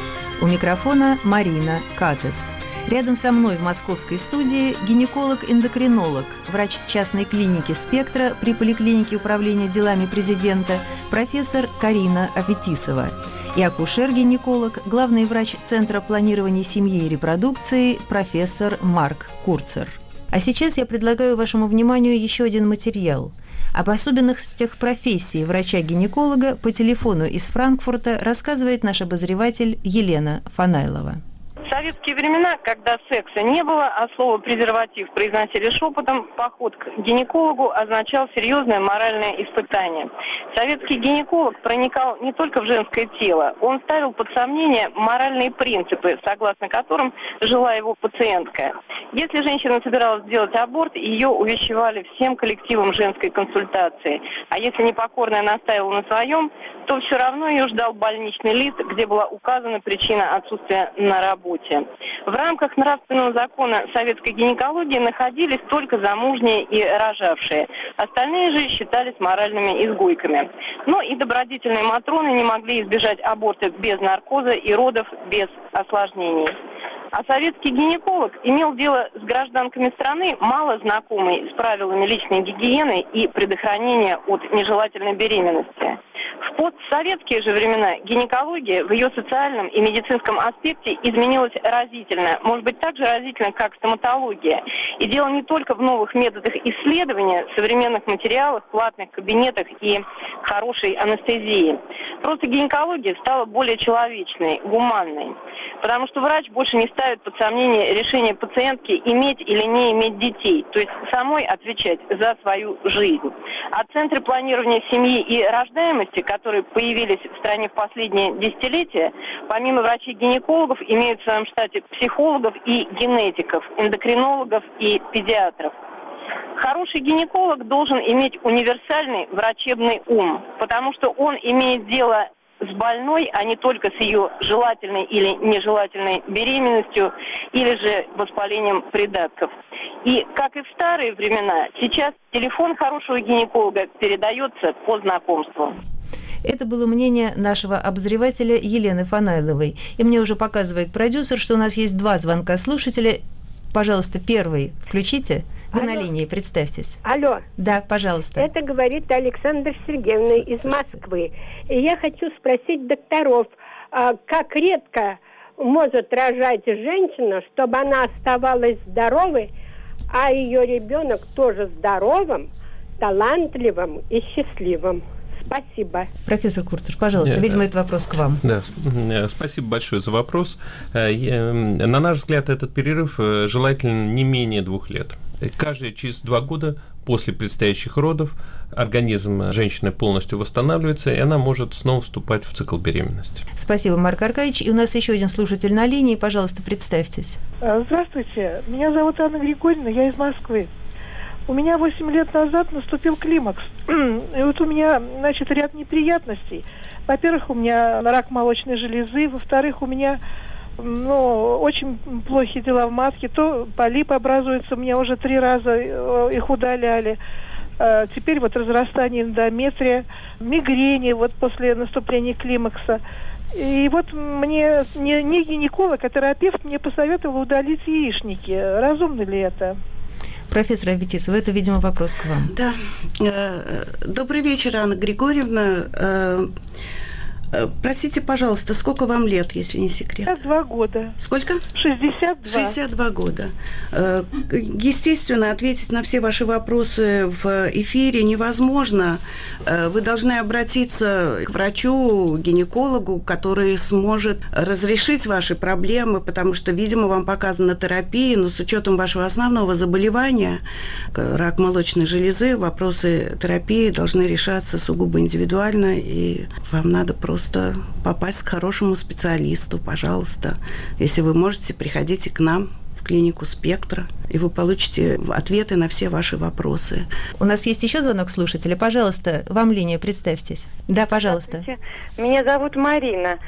У микрофона Марина Катес. Рядом со мной в московской студии гинеколог-эндокринолог, врач частной клиники «Спектра» при поликлинике управления делами президента, профессор Карина Аветисова и акушер-гинеколог, главный врач Центра планирования семьи и репродукции, профессор Марк Курцер. А сейчас я предлагаю вашему вниманию еще один материал. Об особенностях профессии врача-гинеколога по телефону из Франкфурта рассказывает наш обозреватель Елена Фанайлова. Советские времена, когда секса не было, а слово «презерватив» произносили шепотом, поход к гинекологу означал серьезное моральное испытание. Советский гинеколог проникал не только в женское тело, он ставил под сомнение моральные принципы, согласно которым жила его пациентка. Если женщина собиралась сделать аборт, ее увещевали всем коллективом женской консультации. А если непокорная настаивала на своем, то все равно ее ждал больничный лист, где была указана причина отсутствия на работе. В рамках нравственного закона советской гинекологии находились только замужние и рожавшие. Остальные же считались моральными изгойками. Но и добродетельные матроны не могли избежать аборта без наркоза и родов без осложнений. А советский гинеколог имел дело с гражданками страны, мало знакомой с правилами личной гигиены и предохранения от нежелательной беременности. В постсоветские же времена гинекология в ее социальном и медицинском аспекте изменилась разительно. Может быть, так же разительно, как стоматология. И дело не только в новых методах исследования, современных материалах, платных кабинетах и хорошей анестезии. Просто гинекология стала более человечной, гуманной. Потому что врач больше не ставит под сомнение решение пациентки иметь или не иметь детей. То есть самой отвечать за свою жизнь. А центры планирования семьи и рождаемости, которые появились в стране в последние десятилетия, помимо врачей-гинекологов, имеют в своем штате психологов и генетиков, эндокринологов и педиатров. Хороший гинеколог должен иметь универсальный врачебный ум, потому что он имеет дело с больной, а не только с ее желательной или нежелательной беременностью или же воспалением придатков. И, как и в старые времена, сейчас телефон хорошего гинеколога передается по знакомству. Это было мнение нашего обозревателя Елены Фанайловой. И мне уже показывает продюсер, что у нас есть два звонка слушателя. Пожалуйста, первый включите. Вы Алло. на линии, представьтесь. Алло. Да, пожалуйста. Это говорит Александр Сергеевна из Москвы. И я хочу спросить докторов, а, как редко может рожать женщина, чтобы она оставалась здоровой, а ее ребенок тоже здоровым, талантливым и счастливым. Спасибо. Профессор Курцер, пожалуйста, Нет, видимо, это вопрос к вам. Да, э, спасибо большое за вопрос. Э, на наш взгляд, этот перерыв э, желательно не менее двух лет. Каждые через два года после предстоящих родов организм женщины полностью восстанавливается, и она может снова вступать в цикл беременности. Спасибо, Марк Аркадьевич. И у нас еще один слушатель на линии. Пожалуйста, представьтесь. Здравствуйте. Меня зовут Анна Григорьевна, я из Москвы. У меня 8 лет назад наступил климакс. И вот у меня, значит, ряд неприятностей. Во-первых, у меня рак молочной железы. Во-вторых, у меня ну, очень плохие дела в матке. То полип образуется, у меня уже три раза э, их удаляли. Э, теперь вот разрастание эндометрия, мигрени вот после наступления климакса. И вот мне не, не гинеколог, а терапевт мне посоветовал удалить яичники. Разумно ли это? Профессор Аветисова, это, видимо, вопрос к вам. Да. Э, добрый вечер, Анна Григорьевна. Э, Э, простите, пожалуйста, сколько вам лет, если не секрет? 62 года. Сколько? 62. 62 года. Э, естественно, ответить на все ваши вопросы в эфире невозможно. Э, вы должны обратиться к врачу, гинекологу, который сможет разрешить ваши проблемы, потому что, видимо, вам показана терапия, но с учетом вашего основного заболевания, рак молочной железы, вопросы терапии должны решаться сугубо индивидуально, и вам надо просто просто попасть к хорошему специалисту, пожалуйста. Если вы можете, приходите к нам клинику «Спектра», и вы получите ответы на все ваши вопросы. У нас есть еще звонок слушателя. Пожалуйста, вам линия, представьтесь. Да, пожалуйста. Меня зовут Марина.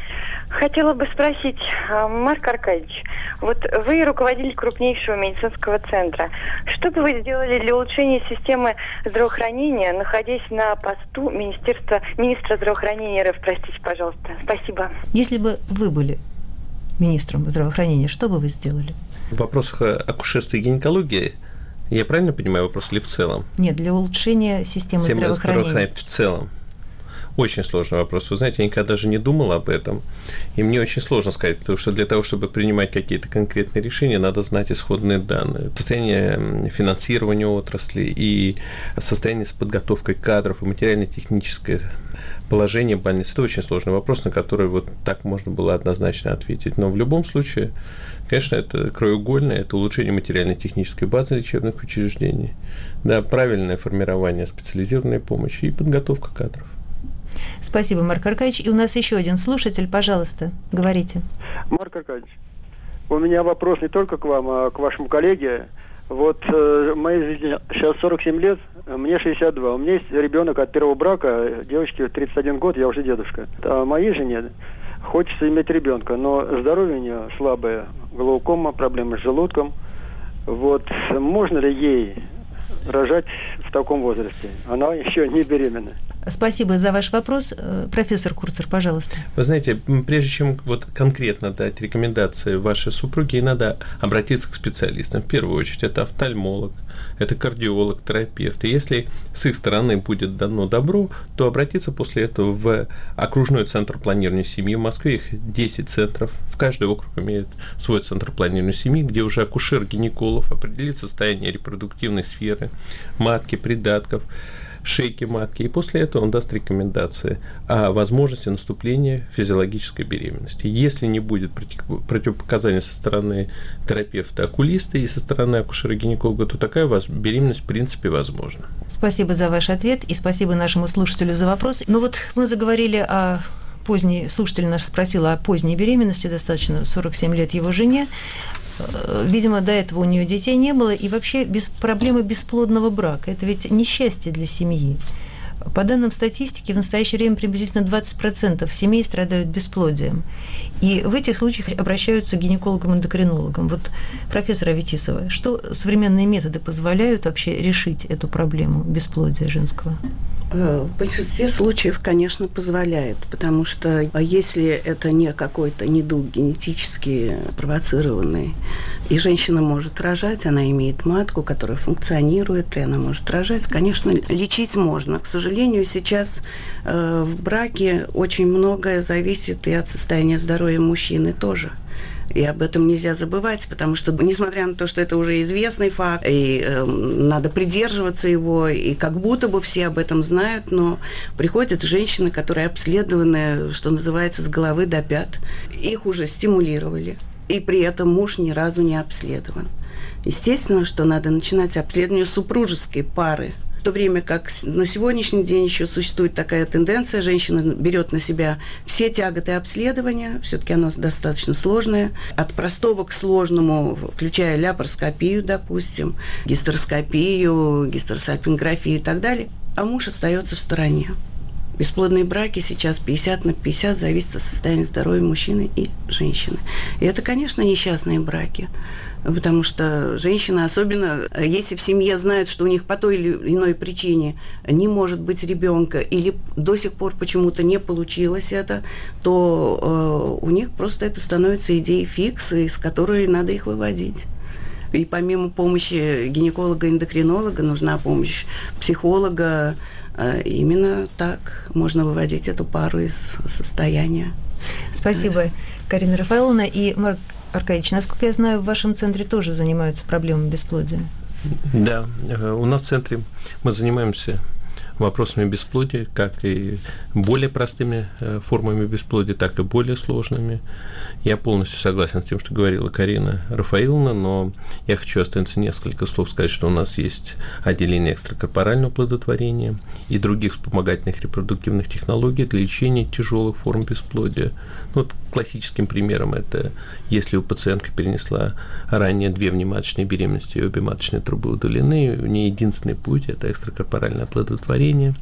Хотела бы спросить, а, Марк Аркадьевич, вот вы руководитель крупнейшего медицинского центра. Что бы вы сделали для улучшения системы здравоохранения, находясь на посту Министерства, министра здравоохранения РФ? Простите, пожалуйста. Спасибо. Если бы вы были министром здравоохранения, что бы вы сделали? В вопросах акушерства и гинекологии я правильно понимаю вопрос или в целом? Нет, для улучшения системы, системы здравоохранения. здравоохранения в целом. Очень сложный вопрос. Вы знаете, я никогда даже не думал об этом. И мне очень сложно сказать, потому что для того, чтобы принимать какие-то конкретные решения, надо знать исходные данные. Состояние финансирования отрасли и состояние с подготовкой кадров и материально-техническое положение больницы. Это очень сложный вопрос, на который вот так можно было однозначно ответить. Но в любом случае, конечно, это краеугольное, это улучшение материально-технической базы лечебных учреждений, да, правильное формирование специализированной помощи и подготовка кадров. Спасибо, Марк Аркадьевич. И у нас еще один слушатель, пожалуйста, говорите. Марк Аркадьевич, у меня вопрос не только к вам, а к вашему коллеге. Вот э, моей жизни сейчас 47 лет, мне 62. У меня есть ребенок от первого брака, девочке 31 год, я уже дедушка. А моей жене хочется иметь ребенка, но здоровье у нее слабое, глаукома, проблемы с желудком. Вот можно ли ей рожать в таком возрасте? Она еще не беременна. Спасибо за ваш вопрос. Э, профессор Курцер, пожалуйста. Вы знаете, прежде чем вот конкретно дать рекомендации вашей супруге, надо обратиться к специалистам. В первую очередь, это офтальмолог, это кардиолог, терапевт. И если с их стороны будет дано добро, то обратиться после этого в окружной центр планирования семьи. В Москве их 10 центров. В каждый округ имеет свой центр планирования семьи, где уже акушер-гинеколог определит состояние репродуктивной сферы, матки, придатков шейки матки, и после этого он даст рекомендации о возможности наступления физиологической беременности. Если не будет противопоказаний со стороны терапевта-окулиста и со стороны акушера-гинеколога, то такая у вас беременность в принципе возможна. Спасибо за ваш ответ и спасибо нашему слушателю за вопрос. Ну вот мы заговорили о поздней, слушатель наш спросил о поздней беременности, достаточно 47 лет его жене. Э, видимо, до этого у нее детей не было, и вообще без проблемы бесплодного брака. Это ведь несчастье для семьи. По данным статистики, в настоящее время приблизительно 20% семей страдают бесплодием. И в этих случаях обращаются к гинекологам-эндокринологам. Вот, профессор Аветисова, что современные методы позволяют вообще решить эту проблему бесплодия женского? Э, в большинстве случаев, конечно, позволяет, потому что а если это не какой-то недуг генетически провоцированный, и женщина может рожать, она имеет матку, которая функционирует, и она может рожать, конечно, лечить можно. К сожалению, сейчас э, в браке очень многое зависит и от состояния здоровья мужчины тоже. И об этом нельзя забывать, потому что, несмотря на то, что это уже известный факт, и э, надо придерживаться его, и как будто бы все об этом знают, но приходят женщины, которые обследованы, что называется, с головы до пят. Их уже стимулировали, и при этом муж ни разу не обследован. Естественно, что надо начинать обследование супружеской пары – в то время как на сегодняшний день еще существует такая тенденция, женщина берет на себя все тяготы обследования, все-таки оно достаточно сложное, от простого к сложному, включая ляпароскопию, допустим, гистероскопию, гистеросальпинграфию и так далее, а муж остается в стороне. Бесплодные браки сейчас 50 на 50 зависит от состояния здоровья мужчины и женщины. И это, конечно, несчастные браки. Потому что женщина, особенно если в семье знают, что у них по той или иной причине не может быть ребенка, или до сих пор почему-то не получилось это, то э, у них просто это становится идеей фикс, из которой надо их выводить. И помимо помощи гинеколога-эндокринолога нужна помощь психолога. Э, именно так можно выводить эту пару из состояния. Спасибо, Карина Рафаэловна. И Марк Аркадьевич, насколько я знаю, в вашем центре тоже занимаются проблемами бесплодия. Да, э, у нас в центре мы занимаемся вопросами бесплодия, как и более простыми э, формами бесплодия, так и более сложными. Я полностью согласен с тем, что говорила Карина Рафаиловна, но я хочу остановиться несколько слов сказать, что у нас есть отделение экстракорпорального плодотворения и других вспомогательных репродуктивных технологий для лечения тяжелых форм бесплодия. Ну, вот классическим примером это если у пациентки перенесла ранее две внематочные беременности, и обе маточные трубы удалены, у нее единственный путь – это экстракорпоральное оплодотворение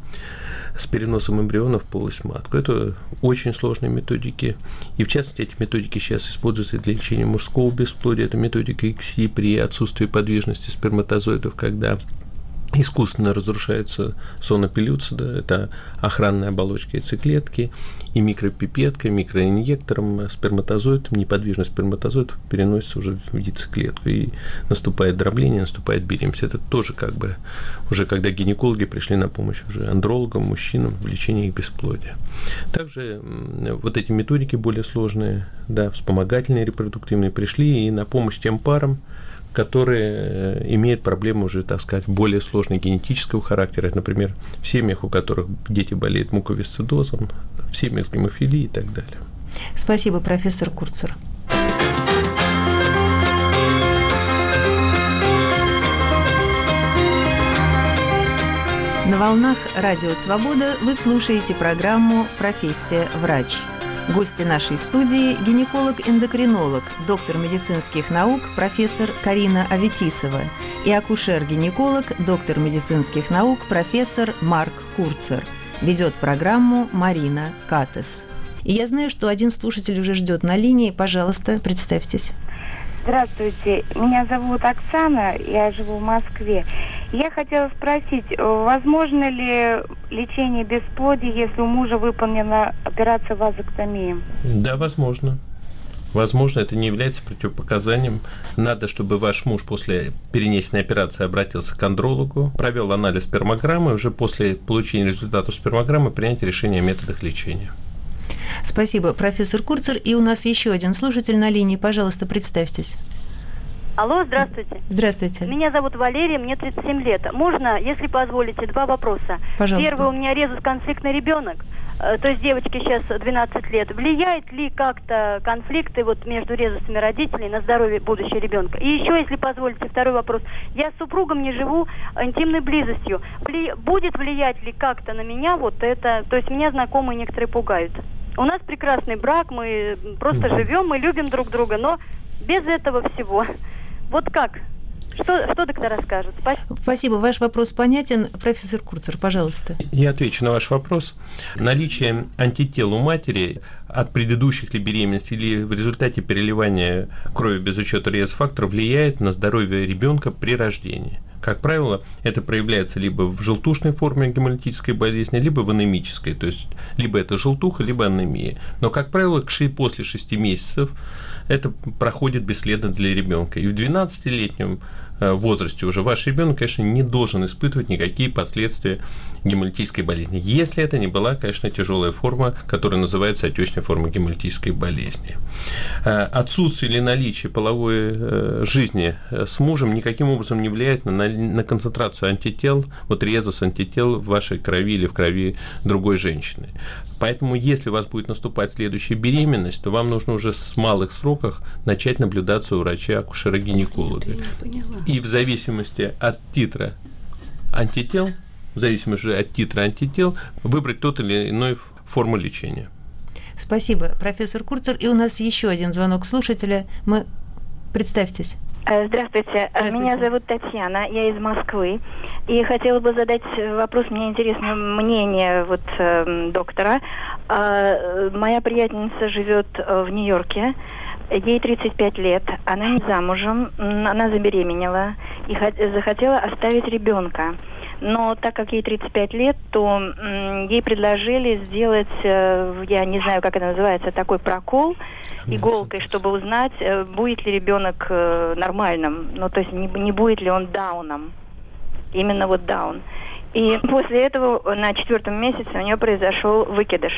с переносом эмбрионов в полость матку. Это очень сложные методики. И в частности, эти методики сейчас используются для лечения мужского бесплодия. Это методика ИКСИ при отсутствии подвижности сперматозоидов, когда искусственно разрушается зона пелюцида, это охранная оболочка яйцеклетки, и микропипеткой, микроинъектором сперматозоид, неподвижный сперматозоид переносится уже в яйцеклетку, и наступает дробление, наступает беременность. Это тоже как бы уже когда гинекологи пришли на помощь уже андрологам, мужчинам в лечении их бесплодия. Также вот эти методики более сложные, да, вспомогательные репродуктивные пришли и на помощь тем парам, которые э, имеют проблемы уже, так сказать, более сложной генетического характера. Например, в семьях, у которых дети болеют муковисцидозом, в семьях с гемофилией и так далее. Спасибо, профессор Курцер. На волнах Радио Свобода вы слушаете программу «Профессия врач». Гости нашей студии – гинеколог-эндокринолог, доктор медицинских наук, профессор Карина Аветисова и акушер-гинеколог, доктор медицинских наук, профессор Марк Курцер. Ведет программу Марина Катес. И я знаю, что один слушатель уже ждет на линии. Пожалуйста, представьтесь. Здравствуйте, меня зовут Оксана, я живу в Москве. Я хотела спросить, возможно ли лечение бесплодия, если у мужа выполнена операция вазоктомии? Да, возможно. Возможно, это не является противопоказанием. Надо, чтобы ваш муж после перенесенной операции обратился к андрологу, провел анализ спермограммы, уже после получения результатов спермограммы принять решение о методах лечения. Спасибо, профессор Курцер. И у нас еще один слушатель на линии. Пожалуйста, представьтесь. Алло, здравствуйте. Здравствуйте. Меня зовут Валерия, мне 37 лет. Можно, если позволите, два вопроса? Пожалуйста. Первый, у меня резус-конфликтный ребенок, э, то есть девочке сейчас 12 лет. Влияет ли как-то конфликты вот между резусами родителей на здоровье будущего ребенка? И еще, если позволите, второй вопрос. Я с супругом не живу интимной близостью. Вли... Будет влиять ли как-то на меня вот это? То есть меня знакомые некоторые пугают. У нас прекрасный брак, мы просто живем, мы любим друг друга, но без этого всего. Вот как? Что, что доктора скажут? Спасибо. Спасибо. Ваш вопрос понятен. Профессор Курцер, пожалуйста. Я отвечу на ваш вопрос. Наличие антител у матери от предыдущих ли беременностей или в результате переливания крови без учета РС-факторов влияет на здоровье ребенка при рождении. Как правило, это проявляется либо в желтушной форме гемолитической болезни, либо в анемической, то есть либо это желтуха, либо анемия. Но, как правило, после 6 месяцев это проходит бесследно для ребенка. И в 12-летнем Э, возрасте уже ваш ребенок, конечно, не должен испытывать никакие последствия гемолитической болезни. Если это не была, конечно, тяжелая форма, которая называется отечная форма гемолитической болезни. Э, отсутствие или наличие половой э, жизни с мужем никаким образом не влияет на, на концентрацию антител, вот резус антител в вашей крови или в крови другой женщины. Поэтому, если у вас будет наступать следующая беременность, то вам нужно уже с малых сроков начать наблюдаться у врача-акушера-гинеколога. И в зависимости от титра антител, в зависимости от титра антител, выбрать тот или иной форму лечения. Спасибо, профессор Курцер. И у нас еще один звонок слушателя. Мы представьтесь. Э, здравствуйте. Здравствуйте. Меня зовут Татьяна, я из Москвы. И хотела бы задать вопрос, мне интересно мнение вот э, доктора. Э, моя приятельница живет э, в Нью-Йорке. Ей 35 лет, она не замужем, она забеременела и захотела оставить ребенка. Но так как ей 35 лет, то ей предложили сделать, э, я не знаю, как это называется, такой прокол иголкой, чтобы узнать, э, будет ли ребенок э, нормальным, ну то есть не, не будет ли он дауном, именно вот даун. И после этого на четвертом месяце у нее произошел выкидыш.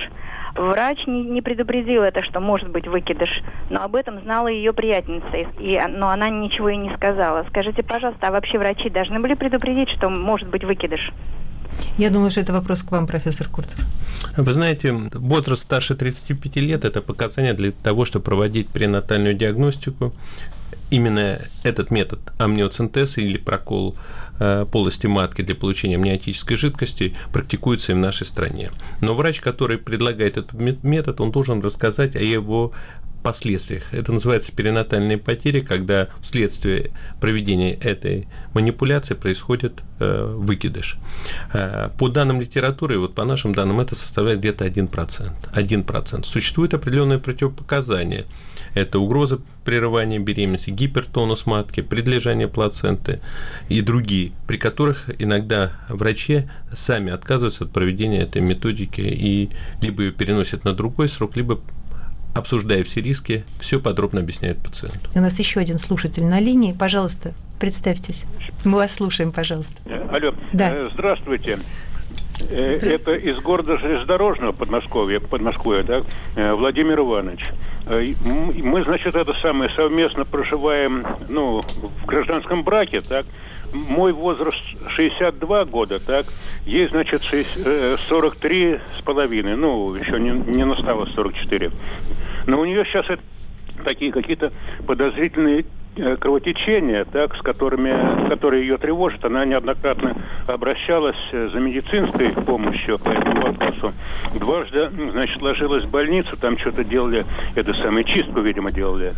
Врач не, не предупредил это, что может быть выкидыш, но об этом знала ее приятельница, и, но она ничего и не сказала. Скажите, пожалуйста, а вообще врачи должны были предупредить, что может быть выкидыш? Я думаю, что это вопрос к вам, профессор Курцев. Вы знаете, возраст старше 35 лет – это показание для того, чтобы проводить пренатальную диагностику. Именно этот метод амниоцентеза или прокол Э, полости матки для получения амниотической жидкости практикуется и в нашей стране. Но врач, который предлагает этот метод, он должен рассказать о его последствиях. Это называется перинатальные потери, когда вследствие проведения этой манипуляции происходит э, выкидыш. Э, по данным литературы, вот по нашим данным, это составляет где-то 1%. 1%. Существуют определенные противопоказания. Это угроза прерывания беременности, гипертонус матки, предлежание плаценты и другие, при которых иногда врачи сами отказываются от проведения этой методики и либо ее переносят на другой срок, либо обсуждая все риски, все подробно объясняет пациенту. У нас еще один слушатель на линии. Пожалуйста, представьтесь. Мы вас слушаем, пожалуйста. Алло. Да. Э, Здравствуйте. Э, Это из города Железнодорожного Подмосковья, Подмосковья, да, э, Владимир Иванович. Мы, значит, это самое совместно проживаем, ну, в гражданском браке, так. Мой возраст 62 года, так. Ей, значит, шесть- э, 43 с половиной, ну, еще не, не настало 44. Но у нее сейчас это такие какие-то подозрительные кровотечения, так, с которыми, которые ее тревожат. Она неоднократно обращалась э, за медицинской помощью по этому вопросу. Дважды, значит, ложилась в больницу, там что-то делали, это самое, чистку, видимо, делали.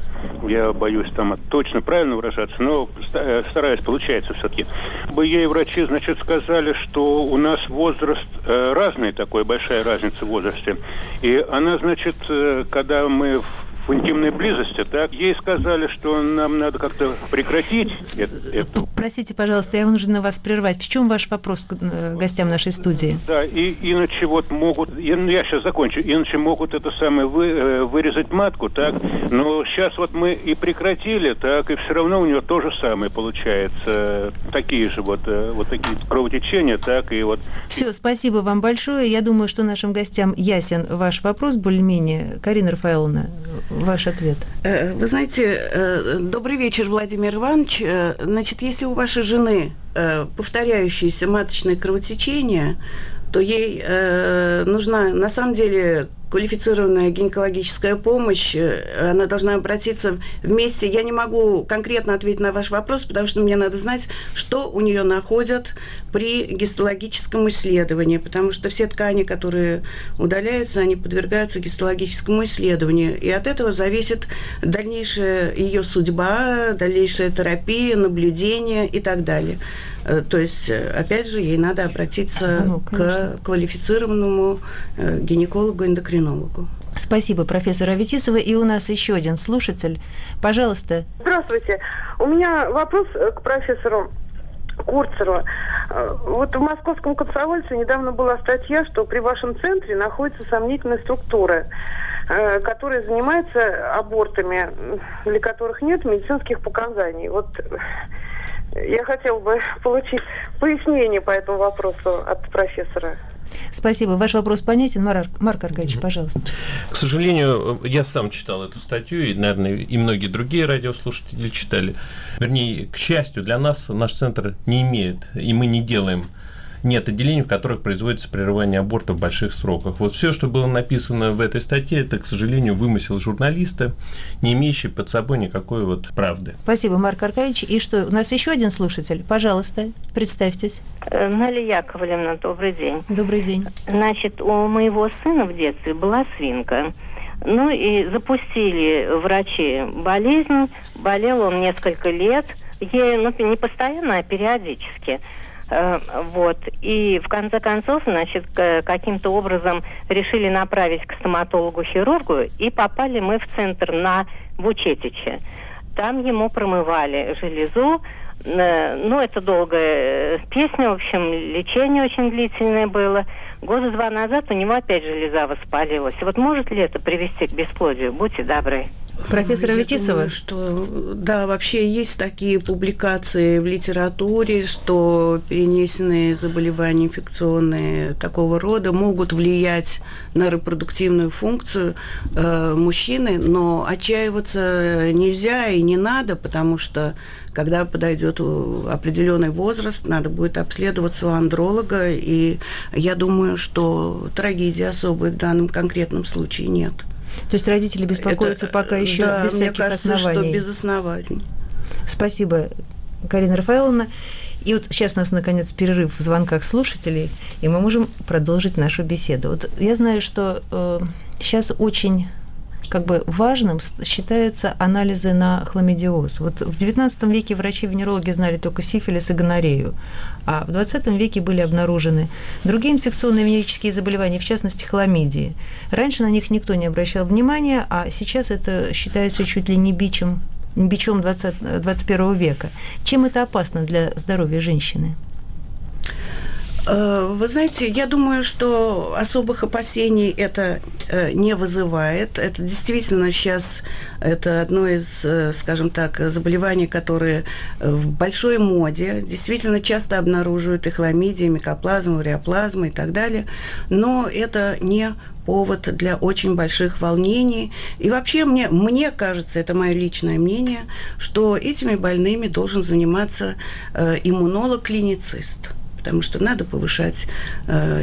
Я боюсь там точно правильно выражаться, но э, стараюсь, получается все-таки. Бы ей врачи, значит, сказали, что у нас возраст э, разный такой, большая разница в возрасте. И она, значит, э, когда мы в в интимной близости, так, ей сказали, что нам надо как-то прекратить это. это. Простите, пожалуйста, я вынуждена вас прервать. В чем ваш вопрос к э, гостям нашей студии? Да, и иначе вот могут, и- ну, я сейчас закончу, иначе могут это самое вы, э, вырезать матку, так, но сейчас вот мы и прекратили, так, и все равно у нее то же самое получается, э, такие же вот, э, вот такие кровотечения, так, и вот Все, спасибо вам большое. Я думаю, что нашим гостям ясен ваш вопрос более-менее. Карина Рафаэловна, ваш ответ. Э, Вы знаете, э, добрый вечер, Владимир Иванович. Э, Значит, если у вашей жены повторяющееся маточное кровотечение, то ей э, нужна на самом деле квалифицированная гинекологическая помощь. Э, Она должна обратиться вместе. Я не могу конкретно ответить на ваш вопрос, потому что мне надо знать, что у нее находят при гистологическом исследовании, потому что все ткани, которые удаляются, они подвергаются гистологическому исследованию. И от этого зависит дальнейшая ее судьба, дальнейшая терапия, наблюдение и так далее. Э, То есть, э, опять же, ей надо обратиться Ну, к квалифицированному э, гинекологу-эндокринологу. Спасибо, профессор Аветисова. И у нас еще один слушатель. Пожалуйста. Здравствуйте. У меня вопрос к профессору Курцеру. Вот в московском комсомольце недавно была статья, что при вашем центре находится сомнительная структура, э, которая занимается абортами, для которых нет медицинских показаний. Вот я хотела бы получить пояснение по этому вопросу от профессора. Спасибо. Ваш вопрос понятен. Марк, Марк Аркадьевич, пожалуйста. К сожалению, я сам читал эту статью, и, наверное, и многие другие радиослушатели читали. Вернее, к счастью, для нас наш центр не имеет, и мы не делаем нет отделений, в которых производится прерывание аборта в больших сроках. Вот все, что было написано в этой статье, это, к сожалению, вымысел журналиста, не имеющий под собой никакой вот правды. Спасибо, Марк Аркадьевич. И что, у нас еще один слушатель? Пожалуйста, представьтесь. Э, Наля Яковлевна, добрый день. Добрый день. Значит, у моего сына в детстве была свинка. Ну и запустили врачи болезнь. Болел он несколько лет. Ей, ну, не постоянно, а периодически. Э, Вот. И в конце концов, значит, каким-то образом решили направить к стоматологу-хирургу, и попали мы в центр на Вучетиче. Там ему промывали железу. Э, Ну, это долгая э, песня, в общем, лечение очень длительное было. Года два назад у него опять железа воспалилась. Вот может ли это привести к бесплодию? Будьте добры. Профессор Я Аветисова? что да, вообще есть такие публикации в литературе, что перенесенные заболевания инфекционные такого рода могут влиять на репродуктивную функцию э, мужчины, но отчаиваться нельзя и не надо, потому что когда подойдет определенный возраст, надо будет обследоваться у андролога, и я думаю, что трагедии особой в данном конкретном случае нет. То есть родители беспокоятся Это, пока еще да, без всяких кажется, оснований. что без оснований. Спасибо, Карина Рафаэловна. И вот сейчас у нас, наконец, перерыв в звонках слушателей, и мы можем продолжить нашу беседу. Вот я знаю, что э, сейчас очень как бы важным считаются анализы на хламидиоз. Вот в XIX веке врачи-венерологи знали только сифилис и гонорею, а в XX веке были обнаружены другие инфекционные венерические заболевания, в частности хламидии. Раньше на них никто не обращал внимания, а сейчас это считается чуть ли не бичем, бичом 20, 21 века. Чем это опасно для здоровья женщины? Э, вы знаете, я думаю, что особых опасений это э, не вызывает. Это действительно сейчас это одно из, э, скажем так, заболеваний, которые в большой моде. Действительно часто обнаруживают и хламидии, микоплазму, реоплазму и так далее. Но это не повод для очень больших волнений. И вообще мне, мне кажется, это мое личное мнение, что этими больными должен заниматься иммунолог-клиницист потому что надо повышать э,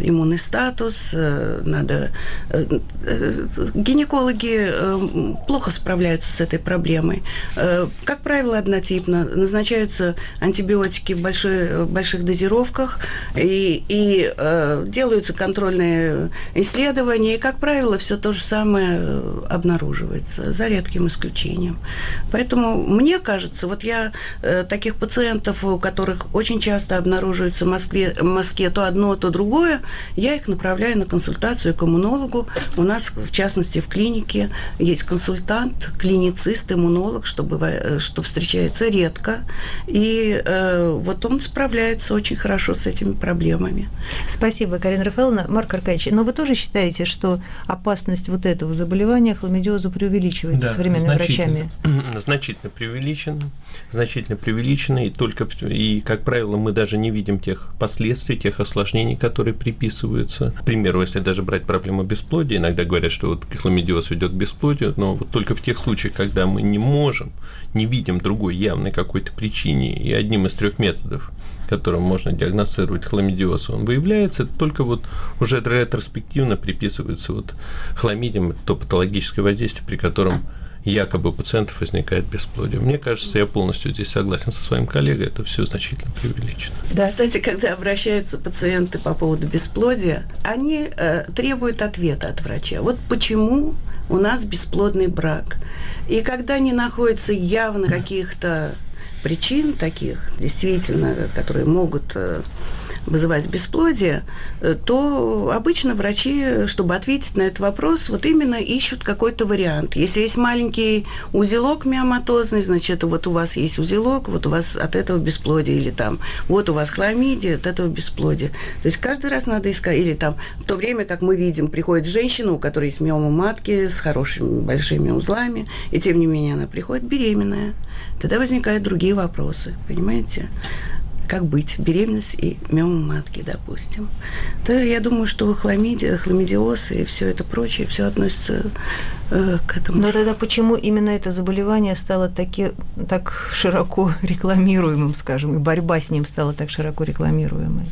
иммунный статус, э, надо... Э, э, гинекологи э, плохо справляются с этой проблемой. Э, как правило, однотипно. Назначаются антибиотики в большой, больших дозировках, и, и э, делаются контрольные исследования, и, как правило, все то же самое э, обнаруживается, за редким исключением. Поэтому мне кажется, вот я э, таких пациентов, у которых очень часто обнаруживается в Москве, в Москве то одно, то другое, я их направляю на консультацию к иммунологу. У нас, в частности, в клинике есть консультант, клиницист, иммунолог, чтобы, э, что встречается редко. И э, вот он справляется очень хорошо с этими проблемами. Спасибо, Карина Рафаэловна. Марк Аркадьевич, но вы тоже считаете, что опасность вот этого заболевания хламидиоза преувеличивается да, современными врачами? Значительно преувеличена. Значительно преувеличена. И только, и, как правило, мы даже даже не видим тех последствий, тех осложнений, которые приписываются. К примеру, если даже брать проблему бесплодия, иногда говорят, что вот хламидиоз ведет к бесплодию, но вот только в тех случаях, когда мы не можем, не видим другой явной какой-то причине, и одним из трех методов которым можно диагностировать хламидиоз, он выявляется, только вот уже ретроспективно приписывается вот хламидиям то патологическое воздействие, при котором якобы у пациентов возникает бесплодие. Мне кажется, я полностью здесь согласен со своим коллегой, это все значительно преувеличено. Да. Кстати, когда обращаются пациенты по поводу бесплодия, они э, требуют ответа от врача. Вот почему у нас бесплодный брак. И когда не находится явно каких-то причин таких, действительно, которые могут э, вызывать бесплодие, э, то обычно врачи, чтобы ответить на этот вопрос, вот именно ищут какой-то вариант. Если есть маленький узелок миоматозный, значит, вот у вас есть узелок, вот у вас от этого бесплодие, или там, вот у вас хламидия, от этого бесплодия. То есть каждый раз надо искать, или там, в то время, как мы видим, приходит женщина, у которой есть миома матки с хорошими большими узлами, и тем не менее она приходит беременная. Тогда возникают другие вопросы, понимаете? Как быть, беременность и миома матки, допустим. То я думаю, что хламидия, хламидиоз и все это прочее, все относится э, к этому. Но тогда почему именно это заболевание стало таки, так широко рекламируемым, скажем, и борьба с ним стала так широко рекламируемой?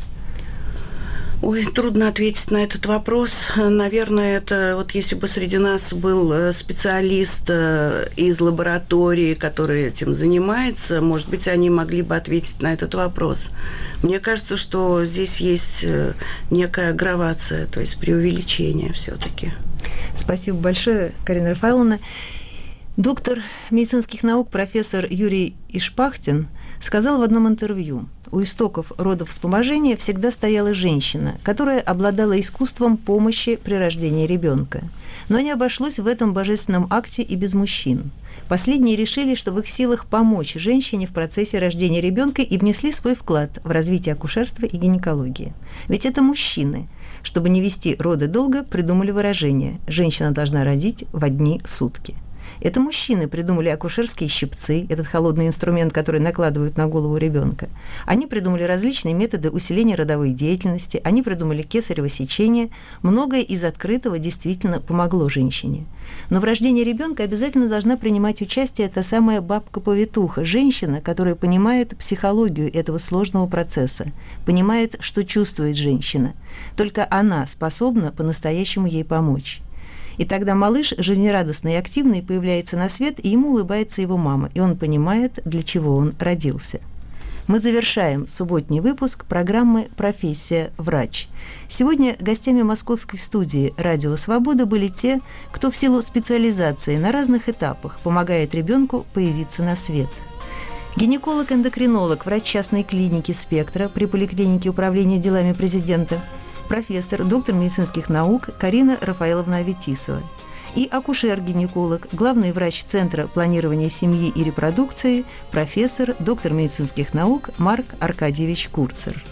Ой, трудно ответить на этот вопрос. Наверное, это вот если бы среди нас был э, специалист э, из лаборатории, который этим занимается, может быть, они могли бы ответить на этот вопрос. Мне кажется, что здесь есть э, некая агравация, то есть преувеличение все-таки. Спасибо большое, Карина Рафаэловна. Доктор медицинских наук профессор Юрий Ишпахтин сказал в одном интервью, у истоков родов вспоможения всегда стояла женщина, которая обладала искусством помощи при рождении ребенка. Но не обошлось в этом божественном акте и без мужчин. Последние решили, что в их силах помочь женщине в процессе рождения ребенка и внесли свой вклад в развитие акушерства и гинекологии. Ведь это мужчины. Чтобы не вести роды долго, придумали выражение «женщина должна родить в одни сутки». Это мужчины придумали акушерские щипцы, этот холодный инструмент, который накладывают на голову ребенка. Они придумали различные методы усиления родовой деятельности, они придумали кесарево сечение. Многое из открытого действительно помогло женщине. Но в рождении ребенка обязательно должна принимать участие эта самая бабка-повитуха, женщина, которая понимает психологию этого сложного процесса, понимает, что чувствует женщина. Только она способна по-настоящему ей помочь. И тогда малыш жизнерадостный и активный появляется на свет, и ему улыбается его мама, и он понимает, для чего он родился. Мы завершаем субботний выпуск программы «Профессия врач». Сегодня гостями московской студии «Радио Свобода» были те, кто в силу специализации на разных этапах помогает ребенку появиться на свет. Гинеколог-эндокринолог, врач частной клиники «Спектра» при поликлинике управления делами президента, профессор, доктор медицинских наук Карина Рафаиловна Аветисова – и акушер-гинеколог, главный врач Центра планирования семьи и репродукции, профессор, доктор медицинских наук Марк Аркадьевич Курцер.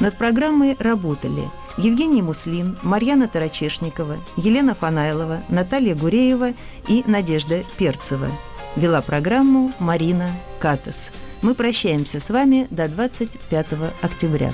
Над программой работали Евгений Муслин, Марьяна Тарачешникова, Елена Фанайлова, Наталья Гуреева и Надежда Перцева. Вела программу Марина Катас. Мы прощаемся с вами до 25 октября.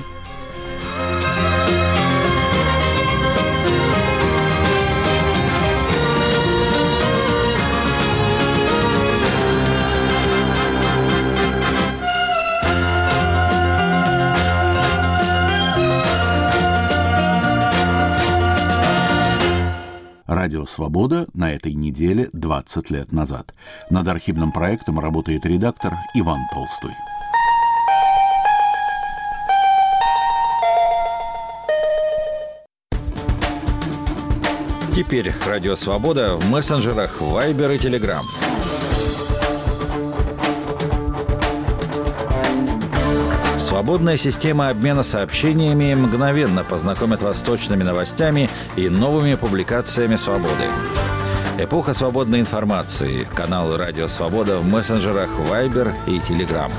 Радио «Свобода» на этой неделе 20 лет назад. Над архивным проектом работает редактор Иван Толстой. Теперь «Радио Свобода» в мессенджерах Viber и Telegram. Свободная система обмена сообщениями мгновенно познакомит вас с точными новостями и новыми публикациями «Свободы». Эпоха свободной информации. Канал «Радио Свобода» в мессенджерах Viber и Telegram.